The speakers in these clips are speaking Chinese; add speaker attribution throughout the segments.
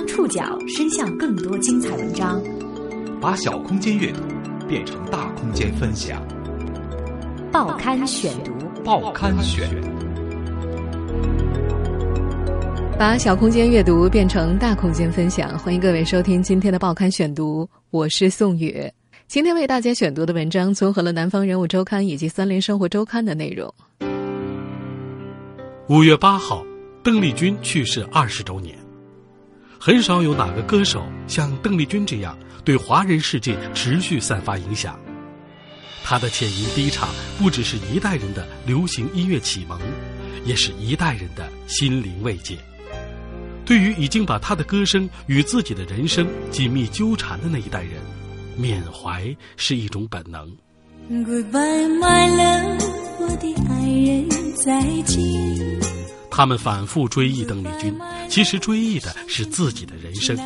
Speaker 1: 让触角伸向更多精彩文章，
Speaker 2: 把小空间阅读变成大空间分享。
Speaker 1: 报刊选读，
Speaker 2: 报刊选，
Speaker 3: 把小空间阅读变成大空间分享。欢迎各位收听今天的报刊选读，我是宋宇。今天为大家选读的文章综合了《南方人物周刊》以及《三联生活周刊》的内容。
Speaker 4: 五月八号，邓丽君去世二十周年。很少有哪个歌手像邓丽君这样对华人世界持续散发影响。她的浅吟低唱不只是一代人的流行音乐启蒙，也是一代人的心灵慰藉。对于已经把她的歌声与自己的人生紧密纠缠的那一代人，缅怀是一种本能。
Speaker 5: Goodbye, my love，的爱人，再见。
Speaker 4: 他们反复追忆邓丽君，其实追忆的是自己的人生。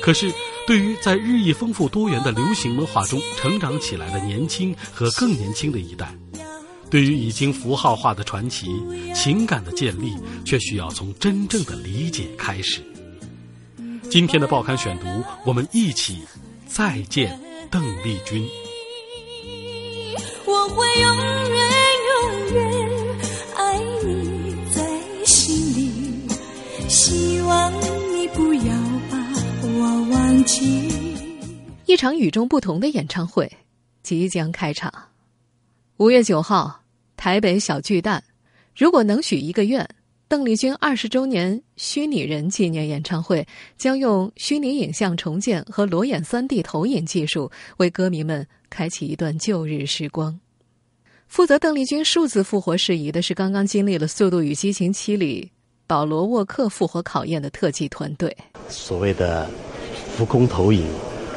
Speaker 4: 可是，对于在日益丰富多元的流行文化中成长起来的年轻和更年轻的一代，对于已经符号化的传奇，情感的建立却需要从真正的理解开始。今天的报刊选读，我们一起再见邓丽君。
Speaker 5: 我会永远永远爱你在心里，希望你不要把我忘记。
Speaker 3: 一场与众不同的演唱会即将开场。五月九号，台北小巨蛋。如果能许一个愿，邓丽君二十周年虚拟人纪念演唱会将用虚拟影像重建和裸眼三 D 投影技术，为歌迷们开启一段旧日时光。负责邓丽君数字复活事宜的是刚刚经历了《速度与激情七》里保罗沃克复活考验的特技团队。
Speaker 6: 所谓的浮空投影，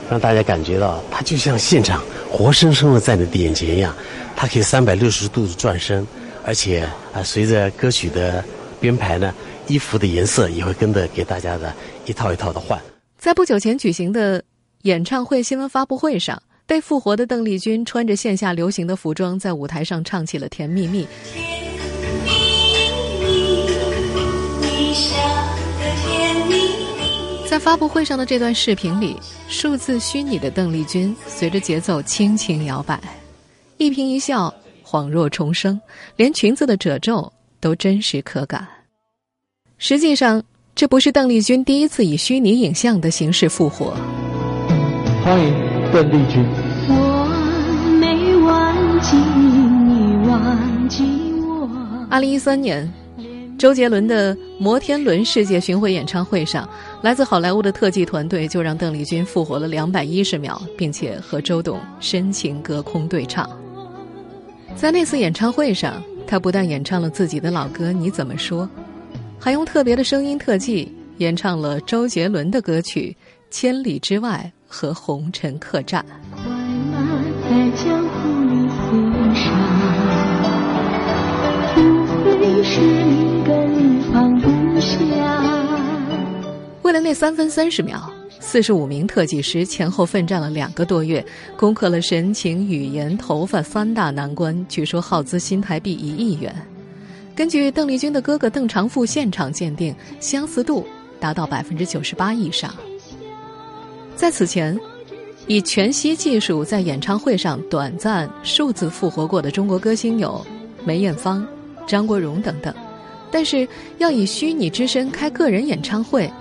Speaker 6: 让大家感觉到它就像现场活生生的在你的眼前一样，它可以三百六十度的转身，而且啊，随着歌曲的编排呢，衣服的颜色也会跟着给大家的一套一套的换。
Speaker 3: 在不久前举行的演唱会新闻发布会上。被复活的邓丽君穿着线下流行的服装，在舞台上唱起了《甜蜜蜜》。在发布会上的这段视频里，数字虚拟的邓丽君随着节奏轻轻摇摆，一颦一笑恍若重生，连裙子的褶皱都真实可感。实际上，这不是邓丽君第一次以虚拟影像的形式复活。
Speaker 7: 欢迎。邓丽君。
Speaker 5: 我没忘记你，忘记我。
Speaker 3: 二零一三年，周杰伦的摩天轮世界巡回演唱会上，来自好莱坞的特技团队就让邓丽君复活了两百一十秒，并且和周董深情隔空对唱。在那次演唱会上，他不但演唱了自己的老歌《你怎么说》，还用特别的声音特技演唱了周杰伦的歌曲《千里之外》。和红尘客栈。为了那三分三十秒，四十五名特技师前后奋战了两个多月，攻克了神情、语言、头发三大难关，据说耗资新台币一亿元。根据邓丽君的哥哥邓长富现场鉴定，相似度达到百分之九十八以上。在此前，以全息技术在演唱会上短暂数字复活过的中国歌星有梅艳芳、张国荣等等，但是要以虚拟之身开个人演唱会，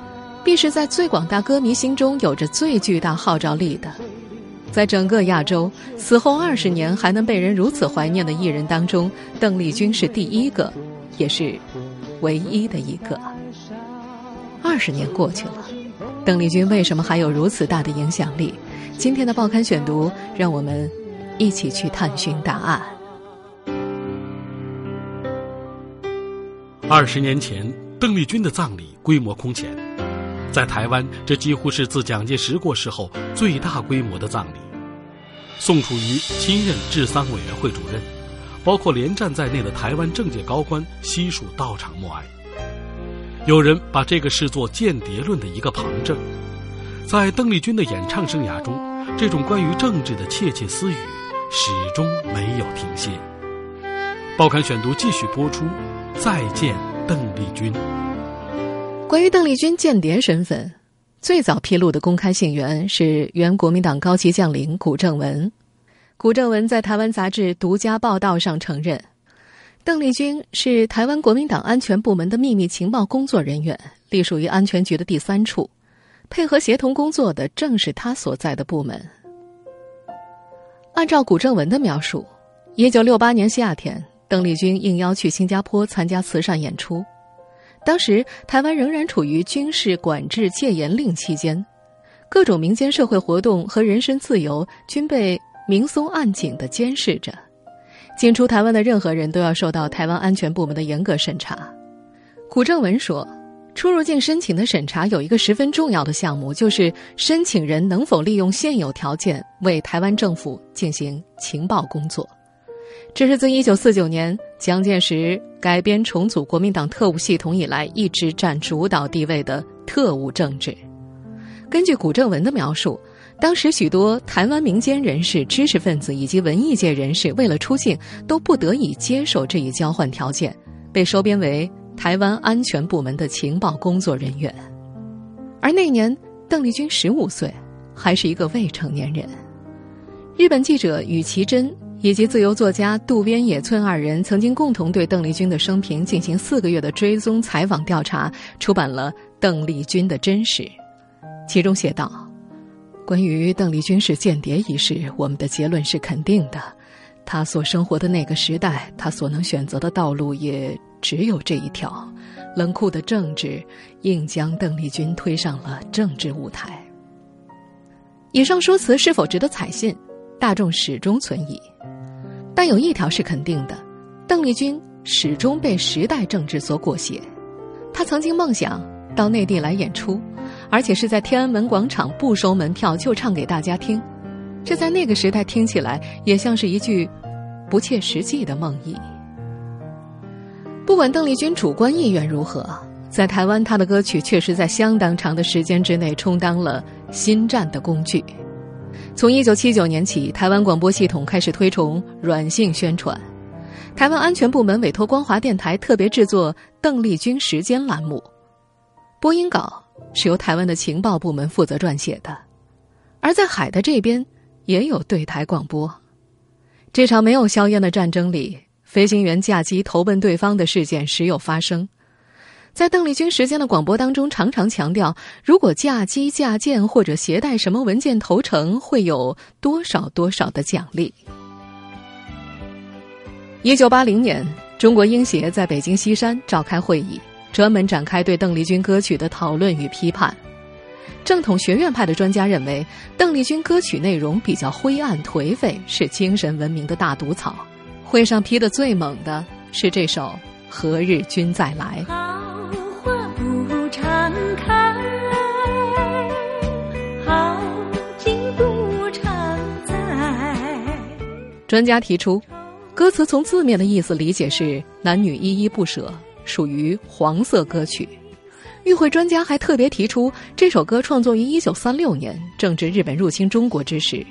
Speaker 3: 必是在最广大歌迷心中有着最巨大号召力的。在整个亚洲，死后二十年还能被人如此怀念的艺人当中，邓丽君是第一个，也是唯一的一个。二十年过去了。邓丽君为什么还有如此大的影响力？今天的报刊选读，让我们一起去探寻答案。
Speaker 4: 二十年前，邓丽君的葬礼规模空前，在台湾，这几乎是自蒋介石过世后最大规模的葬礼。宋楚瑜亲任治丧委员会主任，包括连战在内的台湾政界高官悉数到场默哀。有人把这个视作间谍论的一个旁证，在邓丽君的演唱生涯中，这种关于政治的窃窃私语始终没有停歇。报刊选读继续播出，再见邓丽君。
Speaker 3: 关于邓丽君间谍身份，最早披露的公开信源是原国民党高级将领古正文。古正文在台湾杂志独家报道上承认，邓丽君是台湾国民党安全部门的秘密情报工作人员，隶属于安全局的第三处，配合协同工作的正是他所在的部门。按照古正文的描述，一九六八年夏天，邓丽君应邀去新加坡参加慈善演出。当时台湾仍然处于军事管制戒严令期间，各种民间社会活动和人身自由均被明松暗紧的监视着。进出台湾的任何人都要受到台湾安全部门的严格审查。古正文说。出入境申请的审查有一个十分重要的项目，就是申请人能否利用现有条件为台湾政府进行情报工作。这是自一九四九年蒋介石改编重组国民党特务系统以来一直占主导地位的特务政治。根据古正文的描述，当时许多台湾民间人士、知识分子以及文艺界人士为了出境，都不得已接受这一交换条件，被收编为。台湾安全部门的情报工作人员，而那年邓丽君十五岁，还是一个未成年人。日本记者宇崎真以及自由作家渡边野村二人曾经共同对邓丽君的生平进行四个月的追踪采访调查，出版了《邓丽君的真实》，其中写道：“关于邓丽君是间谍一事，我们的结论是肯定的。她所生活的那个时代，她所能选择的道路也。”只有这一条，冷酷的政治硬将邓丽君推上了政治舞台。以上说辞是否值得采信，大众始终存疑。但有一条是肯定的：邓丽君始终被时代政治所裹挟。她曾经梦想到内地来演出，而且是在天安门广场不收门票就唱给大家听。这在那个时代听起来也像是一句不切实际的梦呓。不管邓丽君主观意愿如何，在台湾，她的歌曲确实在相当长的时间之内充当了新战的工具。从一九七九年起，台湾广播系统开始推崇软性宣传，台湾安全部门委托光华电台特别制作《邓丽君时间》栏目，播音稿是由台湾的情报部门负责撰写的，而在海的这边也有对台广播。这场没有硝烟的战争里。飞行员驾机投奔对方的事件时有发生，在邓丽君时间的广播当中，常常强调，如果驾机、驾舰或者携带什么文件投诚，会有多少多少的奖励。一九八零年，中国英协在北京西山召开会议，专门展开对邓丽君歌曲的讨论与批判。正统学院派的专家认为，邓丽君歌曲内容比较灰暗颓废，是精神文明的大毒草。会上批的最猛的是这首《何日君再来》。
Speaker 5: 好花不常开，好景不常在。
Speaker 3: 专家提出，歌词从字面的意思理解是男女依依不舍，属于黄色歌曲。与会专家还特别提出，这首歌创作于一九三六年，正值日本入侵中国之时，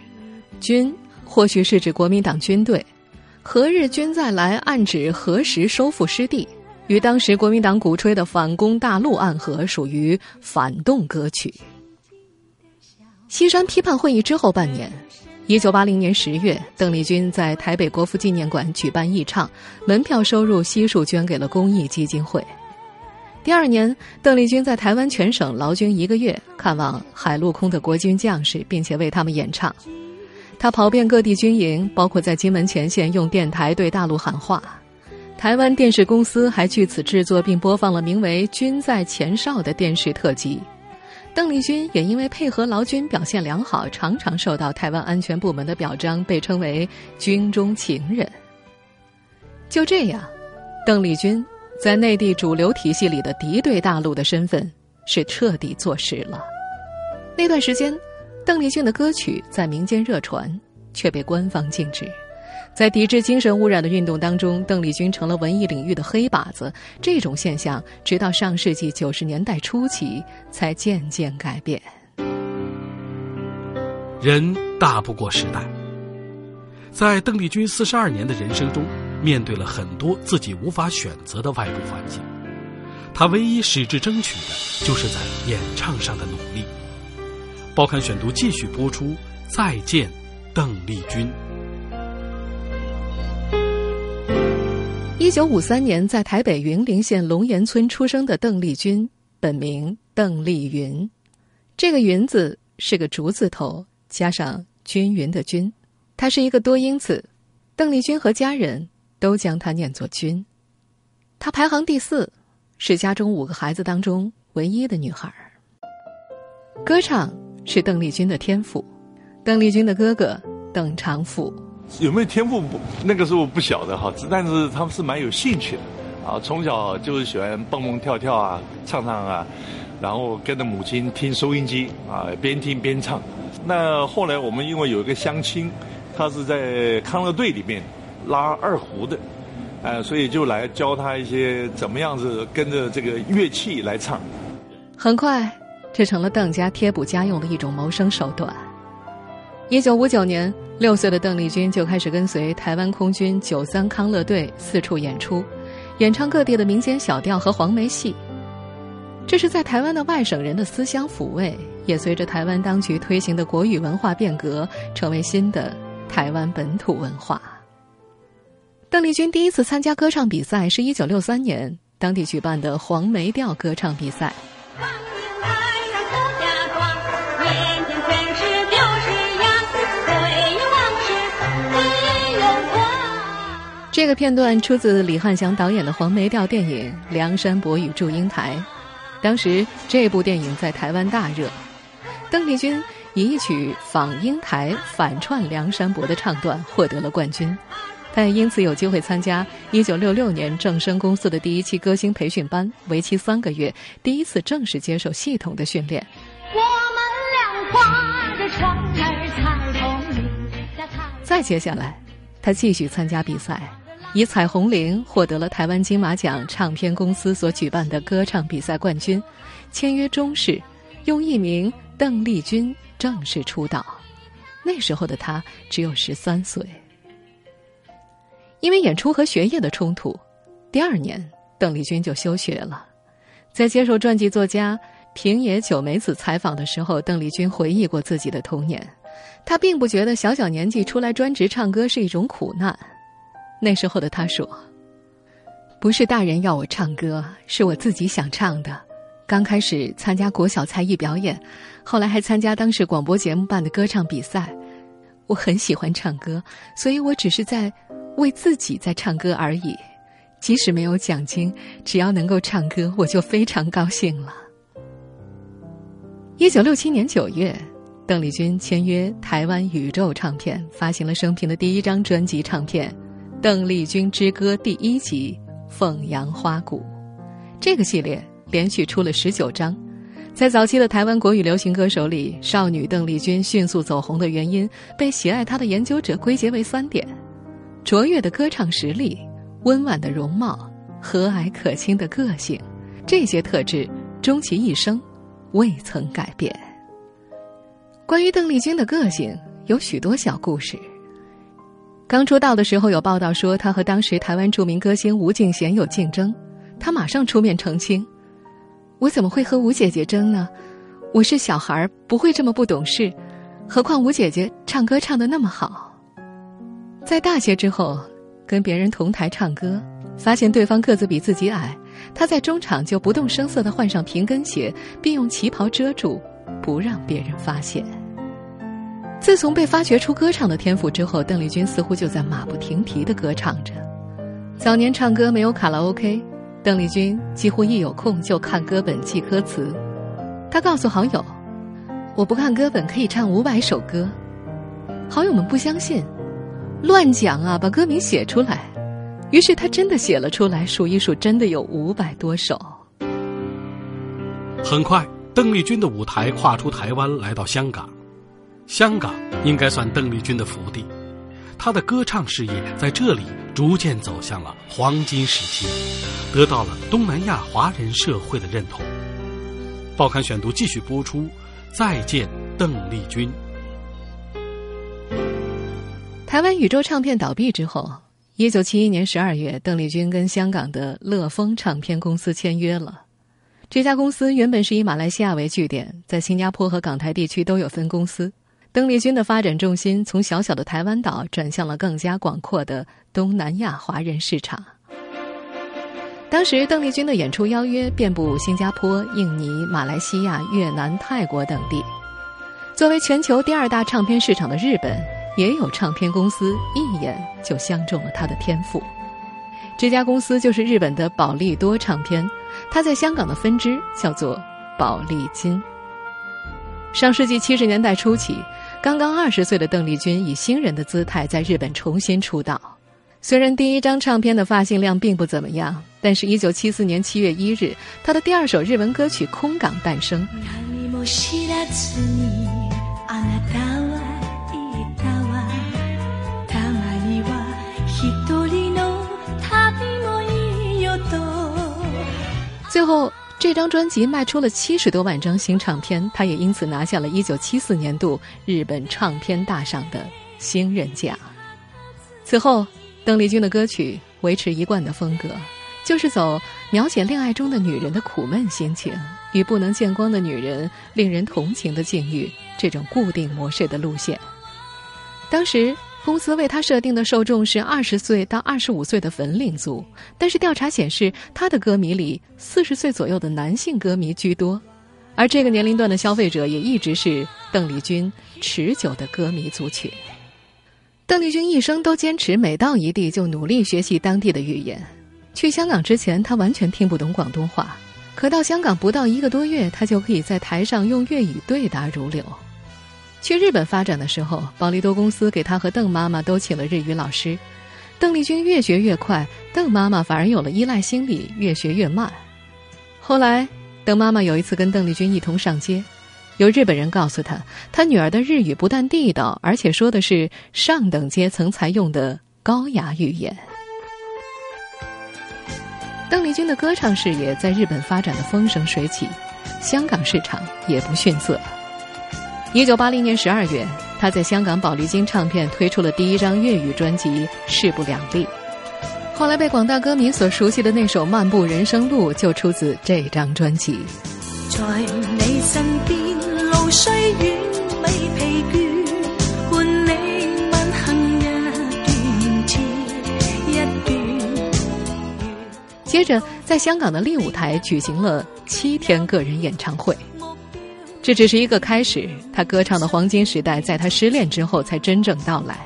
Speaker 3: 军或许是指国民党军队。何日君再来？暗指何时收复失地，与当时国民党鼓吹的反攻大陆暗合，属于反动歌曲。西山批判会议之后半年，一九八零年十月，邓丽君在台北国父纪念馆举办义唱，门票收入悉数捐给了公益基金会。第二年，邓丽君在台湾全省劳军一个月，看望海陆空的国军将士，并且为他们演唱。他跑遍各地军营，包括在金门前线用电台对大陆喊话。台湾电视公司还据此制作并播放了名为《军在前哨》的电视特辑。邓丽君也因为配合劳军表现良好，常常受到台湾安全部门的表彰，被称为“军中情人”。就这样，邓丽君在内地主流体系里的敌对大陆的身份是彻底坐实了。那段时间。邓丽君的歌曲在民间热传，却被官方禁止。在抵制精神污染的运动当中，邓丽君成了文艺领域的黑靶子。这种现象，直到上世纪九十年代初期才渐渐改变。
Speaker 4: 人大不过时代，在邓丽君四十二年的人生中，面对了很多自己无法选择的外部环境，他唯一矢志争取的，就是在演唱上的努力。报刊选读继续播出，《再见，邓丽君》。
Speaker 3: 一九五三年，在台北云林县龙岩村出生的邓丽君，本名邓丽云。这个“云”字是个竹字头，加上均匀的“均”，它是一个多音字。邓丽君和家人都将它念作“君”。她排行第四，是家中五个孩子当中唯一的女孩。歌唱是邓丽君的天赋。邓丽君的哥哥邓长富。
Speaker 8: 有没有天赋？不，那个时候不晓得哈，但是他们是蛮有兴趣的，啊，从小就是喜欢蹦蹦跳跳啊，唱唱啊，然后跟着母亲听收音机啊，边听边唱。那后来我们因为有一个乡亲，他是在康乐队里面拉二胡的，呃，所以就来教他一些怎么样子跟着这个乐器来唱。
Speaker 3: 很快，这成了邓家贴补家用的一种谋生手段。一九五九年，六岁的邓丽君就开始跟随台湾空军九三康乐队四处演出，演唱各地的民间小调和黄梅戏。这是在台湾的外省人的思乡抚慰，也随着台湾当局推行的国语文化变革，成为新的台湾本土文化。邓丽君第一次参加歌唱比赛是一九六三年当地举办的黄梅调歌唱比赛。这个片段出自李翰祥导演的黄梅调电影《梁山伯与祝英台》，当时这部电影在台湾大热，邓丽君以一曲仿英台反串梁山伯的唱段获得了冠军，她也因此有机会参加1966年正声公司的第一期歌星培训班，为期三个月，第一次正式接受系统的训练。我们俩挂着窗儿彩虹铃。再接下来，他继续参加比赛。以《彩虹铃》获得了台湾金马奖唱片公司所举办的歌唱比赛冠军，签约中视，用艺名邓丽君正式出道。那时候的她只有十三岁。因为演出和学业的冲突，第二年邓丽君就休学了。在接受传记作家平野久美子采访的时候，邓丽君回忆过自己的童年，她并不觉得小小年纪出来专职唱歌是一种苦难。那时候的他说：“不是大人要我唱歌，是我自己想唱的。刚开始参加国小才艺表演，后来还参加当时广播节目办的歌唱比赛。我很喜欢唱歌，所以我只是在为自己在唱歌而已。即使没有奖金，只要能够唱歌，我就非常高兴了。”一九六七年九月，邓丽君签约台湾宇宙唱片，发行了生平的第一张专辑唱片。《邓丽君之歌》第一集《凤阳花鼓》，这个系列连续出了十九章。在早期的台湾国语流行歌手里，少女邓丽君迅速走红的原因，被喜爱她的研究者归结为三点：卓越的歌唱实力、温婉的容貌、和蔼可亲的个性。这些特质终其一生未曾改变。关于邓丽君的个性，有许多小故事。刚出道的时候，有报道说他和当时台湾著名歌星吴敬贤有竞争，他马上出面澄清：“我怎么会和吴姐姐争呢？我是小孩儿不会这么不懂事。何况吴姐姐唱歌唱的那么好。”在大学之后，跟别人同台唱歌，发现对方个子比自己矮，他在中场就不动声色的换上平跟鞋，并用旗袍遮住，不让别人发现。自从被发掘出歌唱的天赋之后，邓丽君似乎就在马不停蹄的歌唱着。早年唱歌没有卡拉 OK，邓丽君几乎一有空就看歌本记歌词。她告诉好友：“我不看歌本可以唱五百首歌。”好友们不相信，乱讲啊！把歌名写出来。于是他真的写了出来，数一数，真的有五百多首。
Speaker 4: 很快，邓丽君的舞台跨出台湾，来到香港。香港应该算邓丽君的福地，她的歌唱事业在这里逐渐走向了黄金时期，得到了东南亚华人社会的认同。报刊选读继续播出，《再见邓丽君》。
Speaker 3: 台湾宇宙唱片倒闭之后，一九七一年十二月，邓丽君跟香港的乐风唱片公司签约了。这家公司原本是以马来西亚为据点，在新加坡和港台地区都有分公司。邓丽君的发展重心从小小的台湾岛转向了更加广阔的东南亚华人市场。当时，邓丽君的演出邀约遍布新加坡、印尼、马来西亚、越南、泰国等地。作为全球第二大唱片市场的日本。也有唱片公司一眼就相中了他的天赋，这家公司就是日本的宝利多唱片，它在香港的分支叫做宝丽金。上世纪七十年代初期，刚刚二十岁的邓丽君以新人的姿态在日本重新出道。虽然第一张唱片的发行量并不怎么样，但是，一九七四年七月一日，她的第二首日文歌曲《空港》诞生。最后，这张专辑卖出了七十多万张新唱片，他也因此拿下了一九七四年度日本唱片大赏的新人奖。此后，邓丽君的歌曲维持一贯的风格，就是走描写恋爱中的女人的苦闷心情与不能见光的女人令人同情的境遇这种固定模式的路线。当时。公司为他设定的受众是二十岁到二十五岁的粉领族，但是调查显示，他的歌迷里四十岁左右的男性歌迷居多，而这个年龄段的消费者也一直是邓丽君持久的歌迷族群。邓丽君一生都坚持每到一地就努力学习当地的语言。去香港之前，她完全听不懂广东话，可到香港不到一个多月，她就可以在台上用粤语对答如流。去日本发展的时候，宝利多公司给他和邓妈妈都请了日语老师。邓丽君越学越快，邓妈妈反而有了依赖心理，越学越慢。后来，邓妈妈有一次跟邓丽君一同上街，有日本人告诉她，她女儿的日语不但地道，而且说的是上等阶层才用的高雅语言。邓丽君的歌唱事业在日本发展的风生水起，香港市场也不逊色。一九八零年十二月，他在香港宝丽金唱片推出了第一张粤语专辑《势不两立》，后来被广大歌迷所熟悉的那首《漫步人生路》就出自这张专辑。在你身边，路虽远未疲倦，伴你吻行一段接一段。接着，在香港的丽舞台举行了七天个人演唱会。这只是一个开始，他歌唱的黄金时代在他失恋之后才真正到来。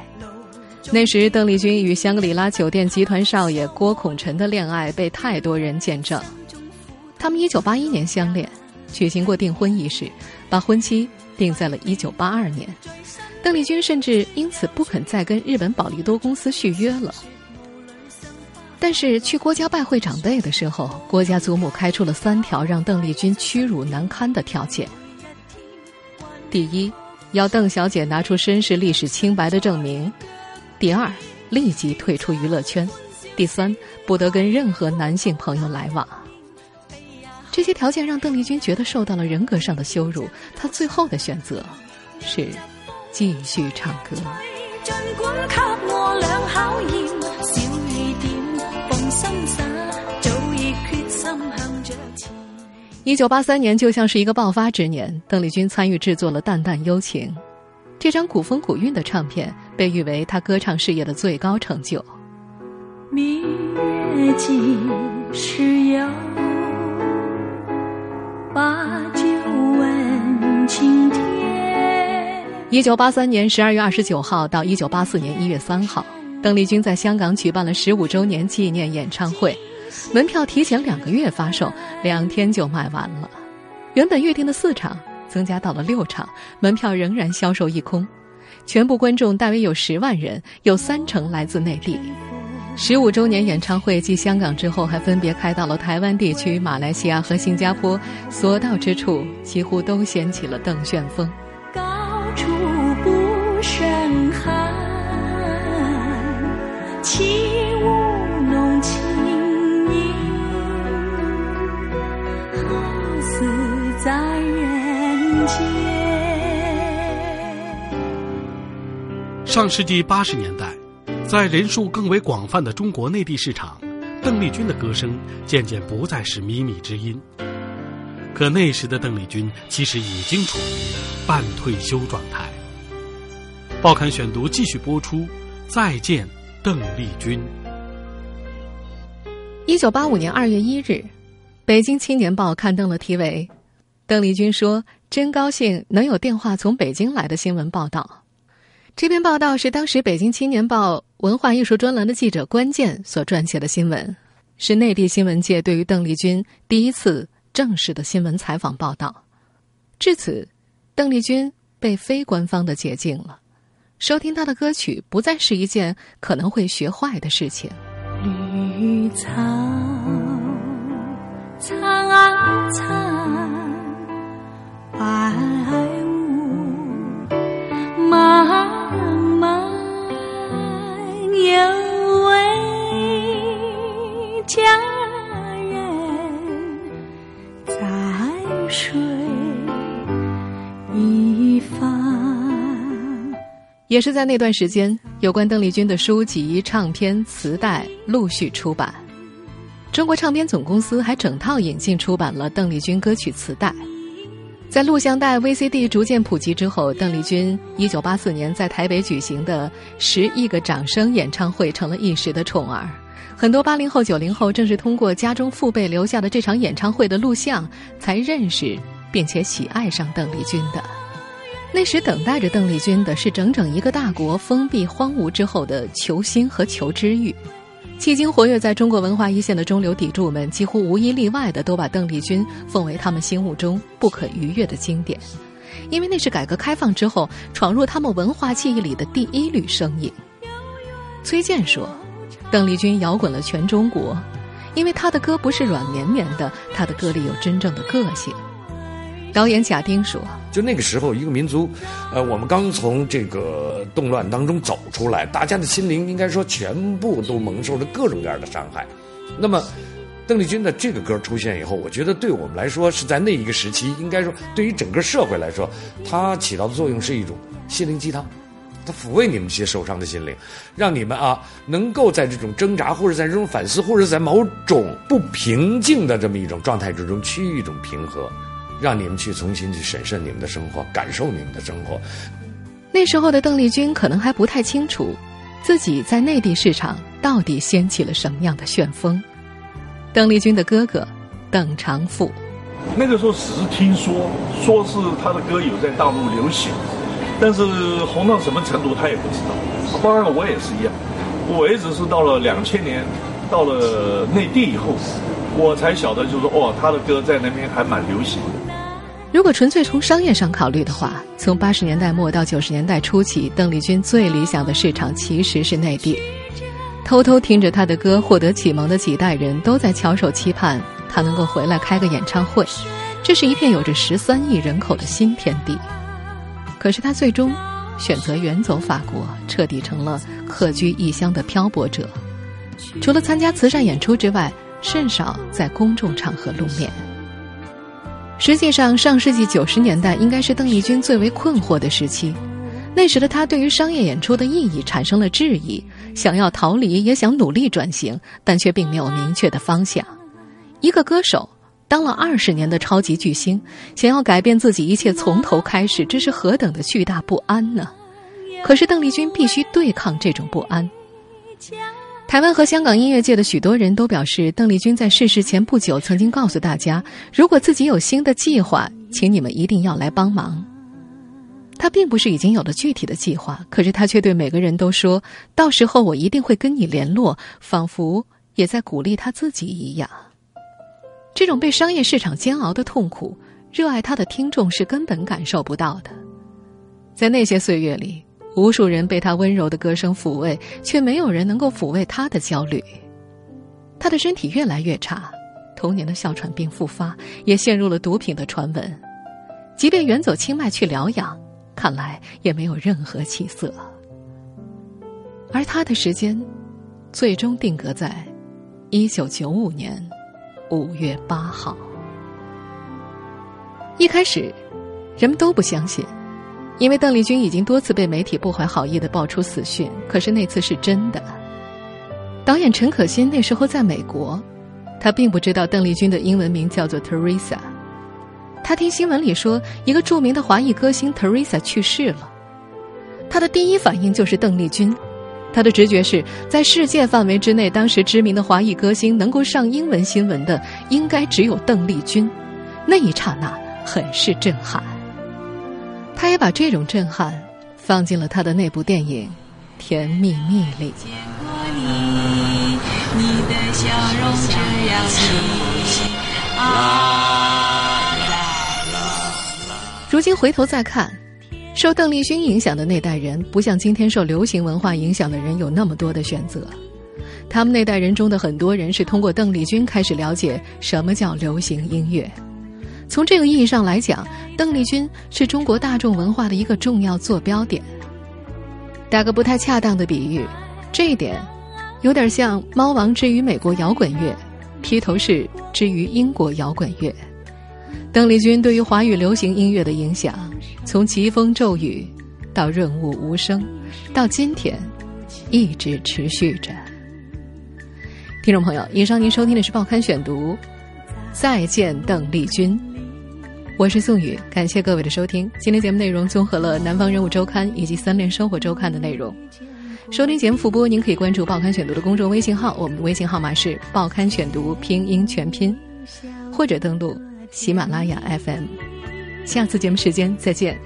Speaker 3: 那时，邓丽君与香格里拉酒店集团少爷郭孔辰的恋爱被太多人见证。他们1981年相恋，举行过订婚仪式，把婚期定在了1982年。邓丽君甚至因此不肯再跟日本宝利多公司续约了。但是去郭家拜会长辈的时候，郭家祖母开出了三条让邓丽君屈辱难堪的条件。第一，要邓小姐拿出身世历史清白的证明；第二，立即退出娱乐圈；第三，不得跟任何男性朋友来往。这些条件让邓丽君觉得受到了人格上的羞辱，她最后的选择是继续唱歌。一九八三年就像是一个爆发之年，邓丽君参与制作了《淡淡幽情》，这张古风古韵的唱片被誉为她歌唱事业的最高成就。明月几时有？把酒问青天。一九八三年十二月二十九号到一九八四年一月三号，邓丽君在香港举办了十五周年纪念演唱会。门票提前两个月发售，两天就卖完了。原本预定的四场增加到了六场，门票仍然销售一空。全部观众大约有十万人，有三成来自内地。十五周年演唱会继香港之后，还分别开到了台湾地区、马来西亚和新加坡，所到之处几乎都掀起了邓旋风。
Speaker 4: 上世纪八十年代，在人数更为广泛的中国内地市场，邓丽君的歌声渐渐不再是靡靡之音。可那时的邓丽君其实已经处于半退休状态。报刊选读继续播出，《再见，邓丽君》。
Speaker 3: 一九八五年二月一日，《北京青年报》刊登了题为《邓丽君说真高兴能有电话从北京来的新闻报道》。这篇报道是当时《北京青年报》文化艺术专栏的记者关键所撰写的新闻，是内地新闻界对于邓丽君第一次正式的新闻采访报道。至此，邓丽君被非官方的解禁了，收听她的歌曲不再是一件可能会学坏的事情。
Speaker 5: 绿草苍苍，
Speaker 3: 也是在那段时间，有关邓丽君的书籍、唱片、磁带陆续出版。中国唱片总公司还整套引进出版了邓丽君歌曲磁带。在录像带、VCD 逐渐普及之后，邓丽君1984年在台北举行的“十亿个掌声”演唱会成了一时的宠儿。很多八零后、九零后正是通过家中父辈留下的这场演唱会的录像，才认识并且喜爱上邓丽君的。那时等待着邓丽君的是整整一个大国封闭荒芜之后的求新和求知欲。迄今活跃在中国文化一线的中流砥柱们，几乎无一例外的都把邓丽君奉为他们心目中不可逾越的经典，因为那是改革开放之后闯入他们文化记忆里的第一缕声音。崔健说：“邓丽君摇滚了全中国，因为她的歌不是软绵绵的，她的歌里有真正的个性。”导演贾丁说：“
Speaker 9: 就那个时候，一个民族，呃，我们刚从这个动乱当中走出来，大家的心灵应该说全部都蒙受着各种各样的伤害。那么，邓丽君的这个歌出现以后，我觉得对我们来说是在那一个时期，应该说对于整个社会来说，它起到的作用是一种心灵鸡汤，它抚慰你们这些受伤的心灵，让你们啊能够在这种挣扎，或者在这种反思，或者在某种不平静的这么一种状态之中趋于一种平和。”让你们去重新去审视你们的生活，感受你们的生活。
Speaker 3: 那时候的邓丽君可能还不太清楚，自己在内地市场到底掀起了什么样的旋风。邓丽君的哥哥邓长富，
Speaker 8: 那个时候只是听说，说是他的歌有在大陆流行，但是红到什么程度他也不知道。当然我也是一样，我一直是到了两千年，到了内地以后，我才晓得，就是说哦，他的歌在那边还蛮流行的。
Speaker 3: 如果纯粹从商业上考虑的话，从八十年代末到九十年代初期，邓丽君最理想的市场其实是内地。偷偷听着她的歌获得启蒙的几代人都在翘首期盼她能够回来开个演唱会，这是一片有着十三亿人口的新天地。可是她最终选择远走法国，彻底成了客居异乡的漂泊者。除了参加慈善演出之外，甚少在公众场合露面。实际上，上世纪九十年代应该是邓丽君最为困惑的时期。那时的她对于商业演出的意义产生了质疑，想要逃离，也想努力转型，但却并没有明确的方向。一个歌手当了二十年的超级巨星，想要改变自己一切从头开始，这是何等的巨大不安呢？可是邓丽君必须对抗这种不安。台湾和香港音乐界的许多人都表示，邓丽君在逝世前不久曾经告诉大家，如果自己有新的计划，请你们一定要来帮忙。他并不是已经有了具体的计划，可是他却对每个人都说：“到时候我一定会跟你联络。”仿佛也在鼓励他自己一样。这种被商业市场煎熬的痛苦，热爱他的听众是根本感受不到的。在那些岁月里。无数人被他温柔的歌声抚慰，却没有人能够抚慰他的焦虑。他的身体越来越差，童年的哮喘病复发，也陷入了毒品的传闻。即便远走清迈去疗养，看来也没有任何起色。而他的时间，最终定格在一九九五年五月八号。一开始，人们都不相信。因为邓丽君已经多次被媒体不怀好意的爆出死讯，可是那次是真的。导演陈可辛那时候在美国，他并不知道邓丽君的英文名叫做 Teresa。他听新闻里说，一个著名的华裔歌星 Teresa 去世了，他的第一反应就是邓丽君。他的直觉是在世界范围之内，当时知名的华裔歌星能够上英文新闻的，应该只有邓丽君。那一刹那，很是震撼。他也把这种震撼放进了他的那部电影《甜蜜蜜》里。如今回头再看，受邓丽君影响的那代人，不像今天受流行文化影响的人有那么多的选择。他们那代人中的很多人是通过邓丽君开始了解什么叫流行音乐。从这个意义上来讲，邓丽君是中国大众文化的一个重要坐标点。打个不太恰当的比喻，这一点有点像猫王之于美国摇滚乐，披头士之于英国摇滚乐。邓丽君对于华语流行音乐的影响，从疾风骤雨到润物无声，到今天一直持续着。听众朋友，以上您收听的是《报刊选读》，再见邓丽君。我是宋宇，感谢各位的收听。今天节目内容综合了《南方人物周刊》以及《三联生活周刊》的内容。收听节目复播，您可以关注《报刊选读》的公众微信号，我们的微信号码是“报刊选读”拼音全拼，或者登录喜马拉雅 FM。下次节目时间再见。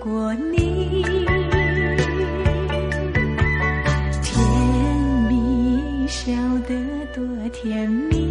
Speaker 3: 过你。甜蜜笑得多甜蜜。